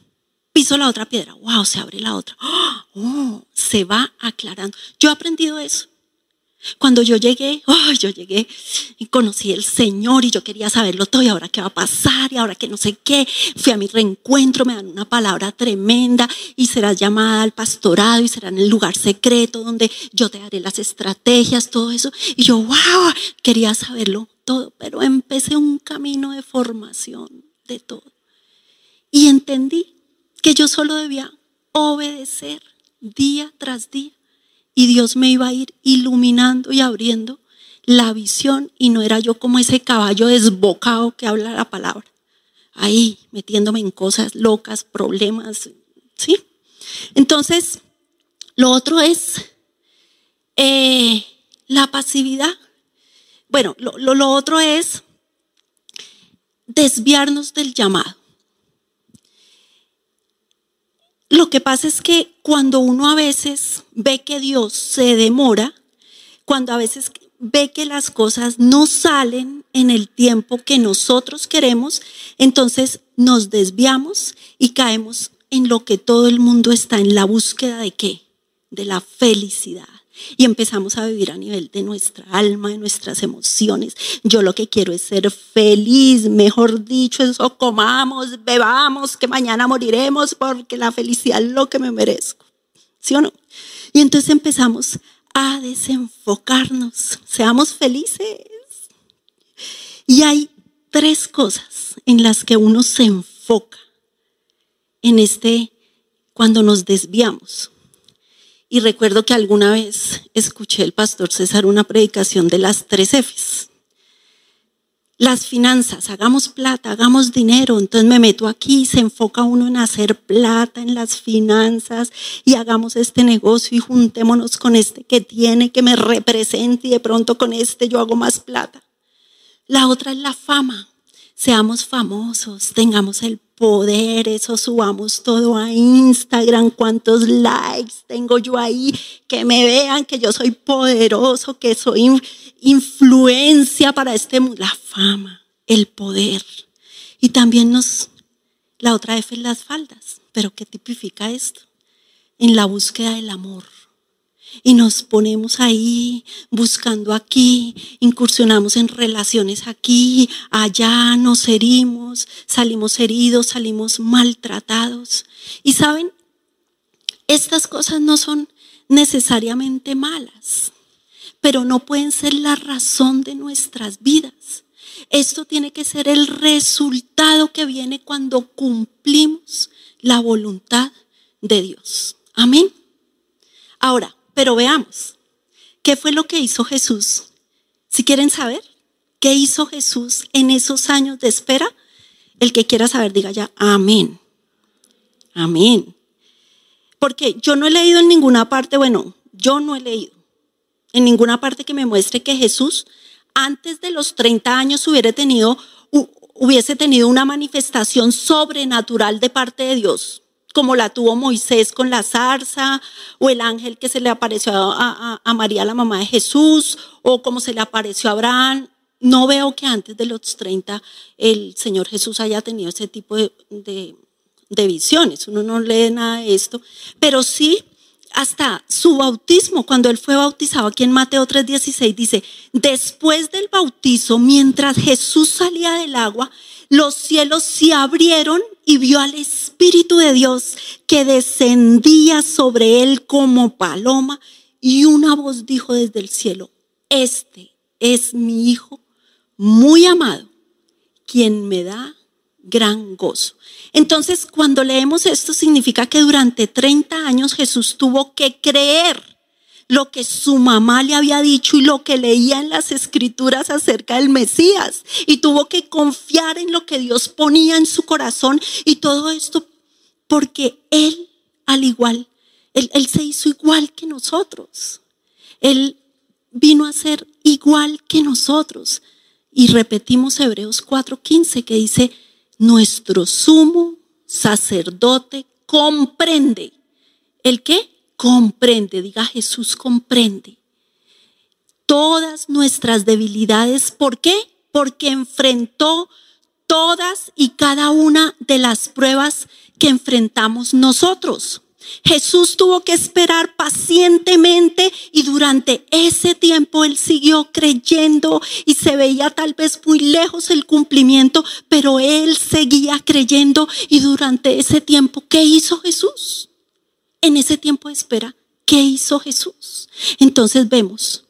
Piso la otra piedra, wow, se abre la otra, oh, se va aclarando. Yo he aprendido eso. Cuando yo llegué, oh, yo llegué y conocí al Señor y yo quería saberlo todo y ahora qué va a pasar y ahora que no sé qué. Fui a mi reencuentro, me dan una palabra tremenda y serás llamada al pastorado y será en el lugar secreto donde yo te daré las estrategias, todo eso. Y yo, wow, quería saberlo todo, pero empecé un camino de formación de todo. Y entendí que yo solo debía obedecer día tras día y Dios me iba a ir iluminando y abriendo la visión y no era yo como ese caballo desbocado que habla la palabra, ahí metiéndome en cosas locas, problemas, ¿sí? Entonces, lo otro es eh, la pasividad. Bueno, lo, lo otro es desviarnos del llamado. Lo que pasa es que cuando uno a veces ve que Dios se demora, cuando a veces ve que las cosas no salen en el tiempo que nosotros queremos, entonces nos desviamos y caemos en lo que todo el mundo está, en la búsqueda de qué? De la felicidad y empezamos a vivir a nivel de nuestra alma, de nuestras emociones. Yo lo que quiero es ser feliz, mejor dicho, eso comamos, bebamos, que mañana moriremos porque la felicidad es lo que me merezco. ¿Sí o no? Y entonces empezamos a desenfocarnos, seamos felices. Y hay tres cosas en las que uno se enfoca en este, cuando nos desviamos. Y recuerdo que alguna vez escuché el pastor César una predicación de las tres Fs. Las finanzas, hagamos plata, hagamos dinero. Entonces me meto aquí, se enfoca uno en hacer plata en las finanzas y hagamos este negocio y juntémonos con este que tiene, que me represente y de pronto con este yo hago más plata. La otra es la fama. Seamos famosos, tengamos el poder, eso subamos todo a Instagram, cuántos likes tengo yo ahí, que me vean que yo soy poderoso, que soy influencia para este mundo, la fama, el poder. Y también nos, la otra F es las faldas, pero ¿qué tipifica esto? En la búsqueda del amor y nos ponemos ahí buscando aquí, incursionamos en relaciones aquí, allá, nos herimos, salimos heridos, salimos maltratados. Y saben, estas cosas no son necesariamente malas, pero no pueden ser la razón de nuestras vidas. Esto tiene que ser el resultado que viene cuando cumplimos la voluntad de Dios. Amén. Ahora, pero veamos, ¿qué fue lo que hizo Jesús? Si quieren saber, ¿qué hizo Jesús en esos años de espera? El que quiera saber, diga ya, amén. Amén. Porque yo no he leído en ninguna parte, bueno, yo no he leído en ninguna parte que me muestre que Jesús antes de los 30 años hubiera tenido, hubiese tenido una manifestación sobrenatural de parte de Dios como la tuvo Moisés con la zarza, o el ángel que se le apareció a, María, la mamá de Jesús, o como se le apareció a Abraham. No veo que antes de los 30 el Señor Jesús haya tenido ese tipo de, de visiones. Uno no lee nada de esto, pero sí hasta su bautismo, cuando él fue bautizado aquí en Mateo 3:16, dice, después del bautizo, mientras Jesús salía del agua, los cielos se abrieron y vio al Espíritu de Dios que descendía sobre él como paloma y una voz dijo desde el cielo, este es mi Hijo muy amado, quien me da gran gozo. Entonces, cuando leemos esto, significa que durante 30 años Jesús tuvo que creer lo que su mamá le había dicho y lo que leía en las escrituras acerca del Mesías. Y tuvo que confiar en lo que Dios ponía en su corazón y todo esto porque Él, al igual, Él, se hizo igual que nosotros. Él vino a ser igual que nosotros. Y repetimos Hebreos 4:15 que dice, nuestro sumo sacerdote comprende. ¿El qué? comprende, diga Jesús comprende todas nuestras debilidades. ¿Por qué? Porque enfrentó todas y cada una de las pruebas que enfrentamos nosotros. Jesús tuvo que esperar pacientemente y durante ese tiempo él siguió creyendo y se veía tal vez muy lejos el cumplimiento, pero él seguía creyendo y durante ese tiempo, ¿qué hizo Jesús? en ese tiempo de espera, ¿qué hizo Jesús? Entonces vemos,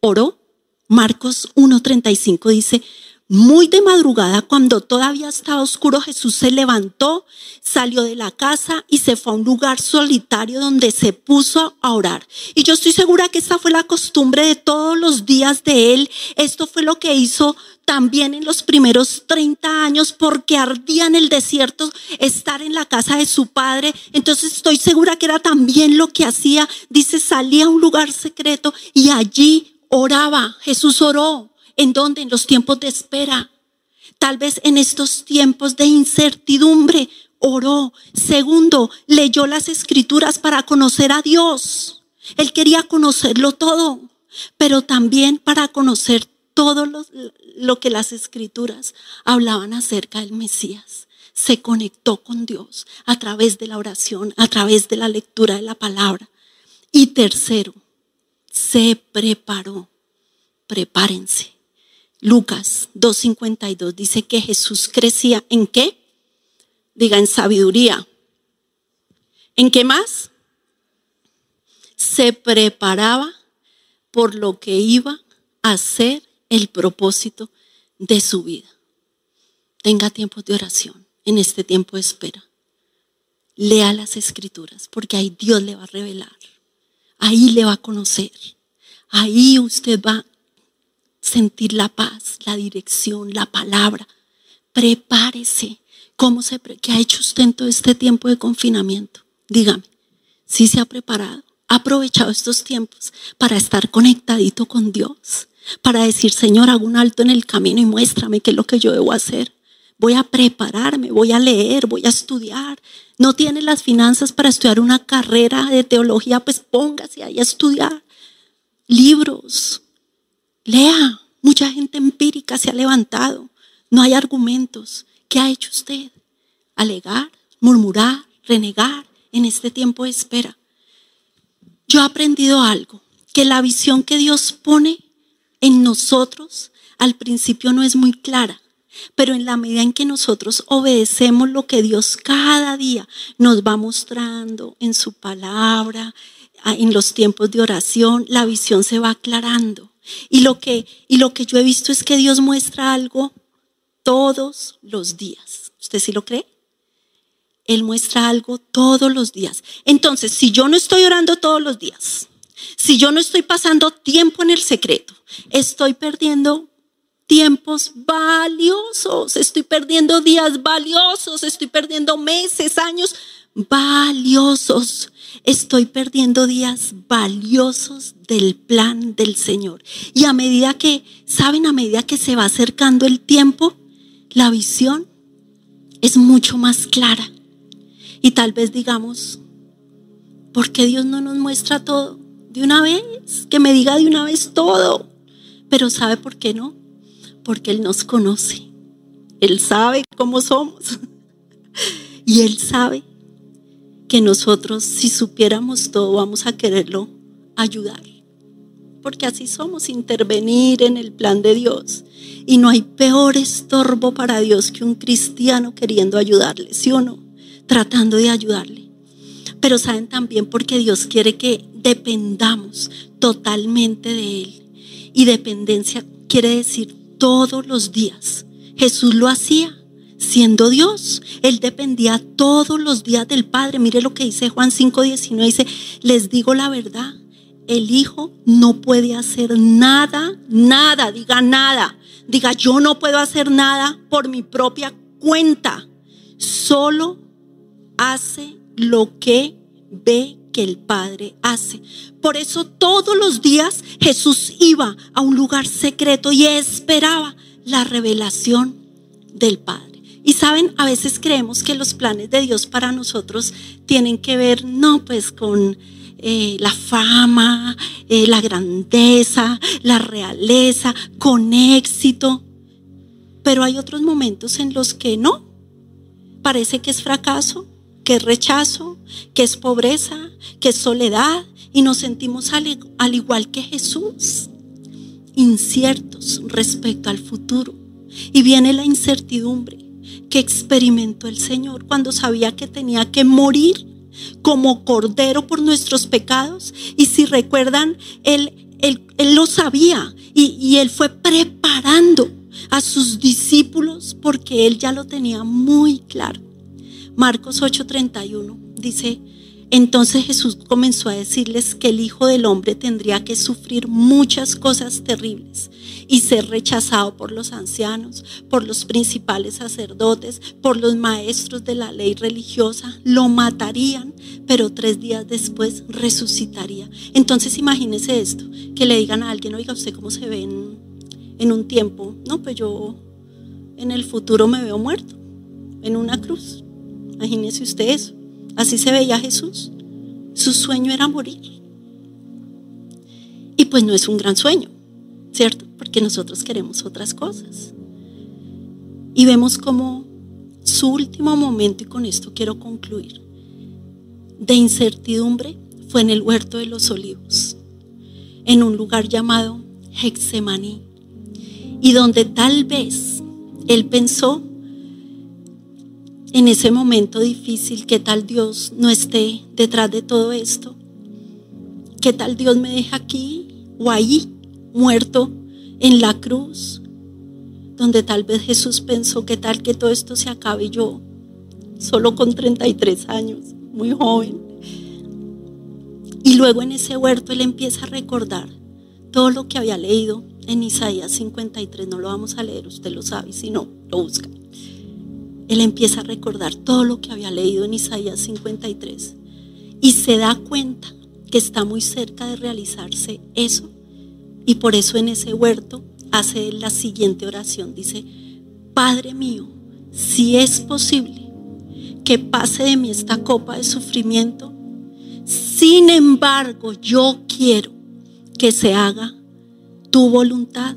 oró, Marcos 1.35 dice, muy de madrugada, cuando todavía estaba oscuro, Jesús se levantó, salió de la casa y se fue a un lugar solitario donde se puso a orar. Y yo estoy segura que esta fue la costumbre de todos los días de él. Esto fue lo que hizo también en los primeros 30 años porque ardía en el desierto estar en la casa de su padre. Entonces estoy segura que era también lo que hacía. Dice, salía a un lugar secreto y allí oraba. Jesús oró. ¿En dónde? En los tiempos de espera. Tal vez en estos tiempos de incertidumbre oró. Segundo, leyó las escrituras para conocer a Dios. Él quería conocerlo todo, pero también para conocer todo lo, lo, que las escrituras hablaban acerca del Mesías. Se conectó con Dios a través de la oración, a través de la lectura de la palabra. Y tercero, se preparó. Prepárense. Lucas 2.52 dice que Jesús crecía en qué? Diga, en sabiduría. ¿En qué más? Se preparaba por lo que iba a ser el propósito de su vida. Tenga tiempo de oración en este tiempo de espera. Lea las escrituras porque ahí Dios le va a revelar. Ahí le va a conocer. Ahí usted va sentir la paz, la dirección, la palabra. Prepárese. ¿Cómo se, ¿Qué ha hecho usted en todo este tiempo de confinamiento? Dígame, si se ha preparado? ¿Ha aprovechado estos tiempos para estar conectadito con Dios? Para decir, Señor, hago un alto en el camino y muéstrame qué es lo que yo debo hacer. Voy a prepararme, voy a leer, voy a estudiar. No tiene las finanzas para estudiar una carrera de teología, pues póngase ahí a estudiar. Libros, Lea, mucha gente empírica se ha levantado. No hay argumentos. ¿Qué ha hecho usted? Alegar, murmurar, renegar en este tiempo de espera. Yo he aprendido algo, que la visión que Dios pone en nosotros al principio no es muy clara, pero en la medida en que nosotros obedecemos lo que Dios cada día nos va mostrando en su palabra, en los tiempos de oración, la visión se va aclarando. Y lo que, y lo que yo he visto es que Dios muestra algo todos los días. ¿Usted sí lo cree? Él muestra algo todos los días. Entonces, si yo no estoy orando todos los días, si yo no estoy pasando tiempo en el secreto, estoy perdiendo tiempos valiosos, estoy perdiendo días valiosos, estoy perdiendo meses, años valiosos. Estoy perdiendo días valiosos del plan del Señor. Y a medida que, ¿saben? A medida que se va acercando el tiempo, la visión es mucho más clara. Y tal vez digamos, ¿por qué Dios no nos muestra todo de una vez? Que me diga de una vez todo. Pero ¿sabe por qué no? Porque Él nos conoce. Él sabe cómo somos. y Él sabe que nosotros, si supiéramos todo, vamos a quererlo ayudar. Porque así somos, intervenir en el plan de Dios. Y no hay peor estorbo para Dios que un cristiano queriendo ayudarle, ¿sí o no? Tratando de ayudarle. Pero saben también porque Dios quiere que dependamos totalmente de Él. Y dependencia quiere decir todos los días. Jesús lo hacía siendo Dios. Él dependía todos los días del Padre. Mire lo que dice Juan 5:19. Dice, les digo la verdad, el Hijo no puede hacer nada, nada, diga nada. Diga, yo no puedo hacer nada por mi propia cuenta. Solo hace lo que ve que el Padre hace. Por eso todos los días Jesús iba a un lugar secreto y esperaba la revelación del Padre. Y saben, a veces creemos que los planes de Dios para nosotros tienen que ver, no, pues con eh, la fama, eh, la grandeza, la realeza, con éxito. Pero hay otros momentos en los que no. Parece que es fracaso, que es rechazo, que es pobreza, que es soledad. Y nos sentimos al, al igual que Jesús, inciertos respecto al futuro. Y viene la incertidumbre que experimentó el Señor cuando sabía que tenía que morir como cordero por nuestros pecados. Y si recuerdan, Él, él, lo sabía y, y Él fue preparando a sus discípulos porque él ya lo tenía muy claro. Marcos 8:31 dice, entonces Jesús comenzó a decirles que el Hijo del Hombre tendría que sufrir muchas cosas terribles y ser rechazado por los ancianos, por los principales sacerdotes, por los maestros de la ley religiosa. Lo matarían, pero tres días después resucitaría. Entonces imagínese esto, que le digan a alguien, oiga, ¿usted cómo se ve en, en un tiempo? No, pues yo en el futuro me veo muerto, en una cruz. Imagínese usted eso. Así se veía Jesús. Su sueño era morir. Y pues no es un gran sueño, ¿cierto? Porque nosotros queremos otras cosas. Y vemos como su último momento, y con esto quiero concluir, de incertidumbre fue en el huerto de los olivos, en un lugar llamado Hexemaní, y donde tal vez él pensó en ese momento difícil, ¿qué tal Dios no esté detrás de todo esto? ¿Qué tal Dios me deja aquí o ahí, muerto en la cruz? Donde tal vez Jesús pensó, ¿qué tal que todo esto se acabe yo, solo con 33 años, muy joven? Y luego en ese huerto él empieza a recordar todo lo que había leído en Isaías 53. No lo vamos a leer, usted lo sabe, si no, lo busca él empieza a recordar todo lo que había leído en Isaías 53 y se da cuenta que está muy cerca de realizarse eso. Y por eso en ese huerto hace la siguiente oración. Dice, Padre mío, si es posible que pase de mí esta copa de sufrimiento, sin embargo yo quiero que se haga tu voluntad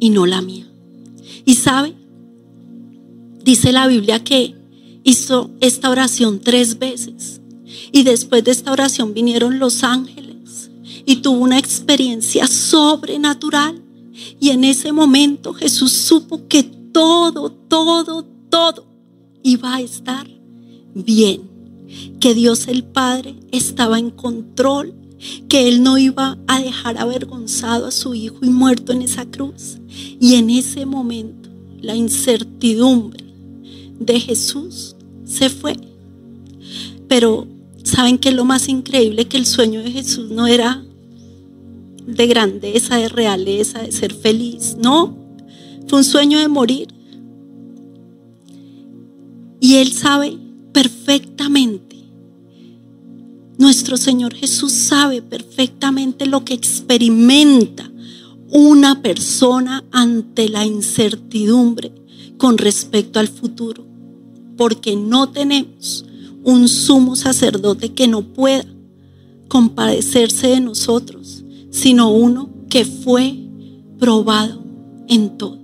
y no la mía. Y sabe, Dice la Biblia que hizo esta oración tres veces. Y después de esta oración vinieron los ángeles y tuvo una experiencia sobrenatural. Y en ese momento Jesús supo que todo, todo, todo iba a estar bien. Que Dios el Padre estaba en control. Que Él no iba a dejar avergonzado a su Hijo y muerto en esa cruz. Y en ese momento la incertidumbre de Jesús se fue. Pero ¿saben que lo más increíble? Que el sueño de Jesús no era de grandeza, de realeza, de ser feliz. No, fue un sueño de morir. Y Él sabe perfectamente, nuestro Señor Jesús sabe perfectamente lo que experimenta una persona ante la incertidumbre con respecto al futuro porque no tenemos un sumo sacerdote que no pueda compadecerse de nosotros, sino uno que fue probado en todo.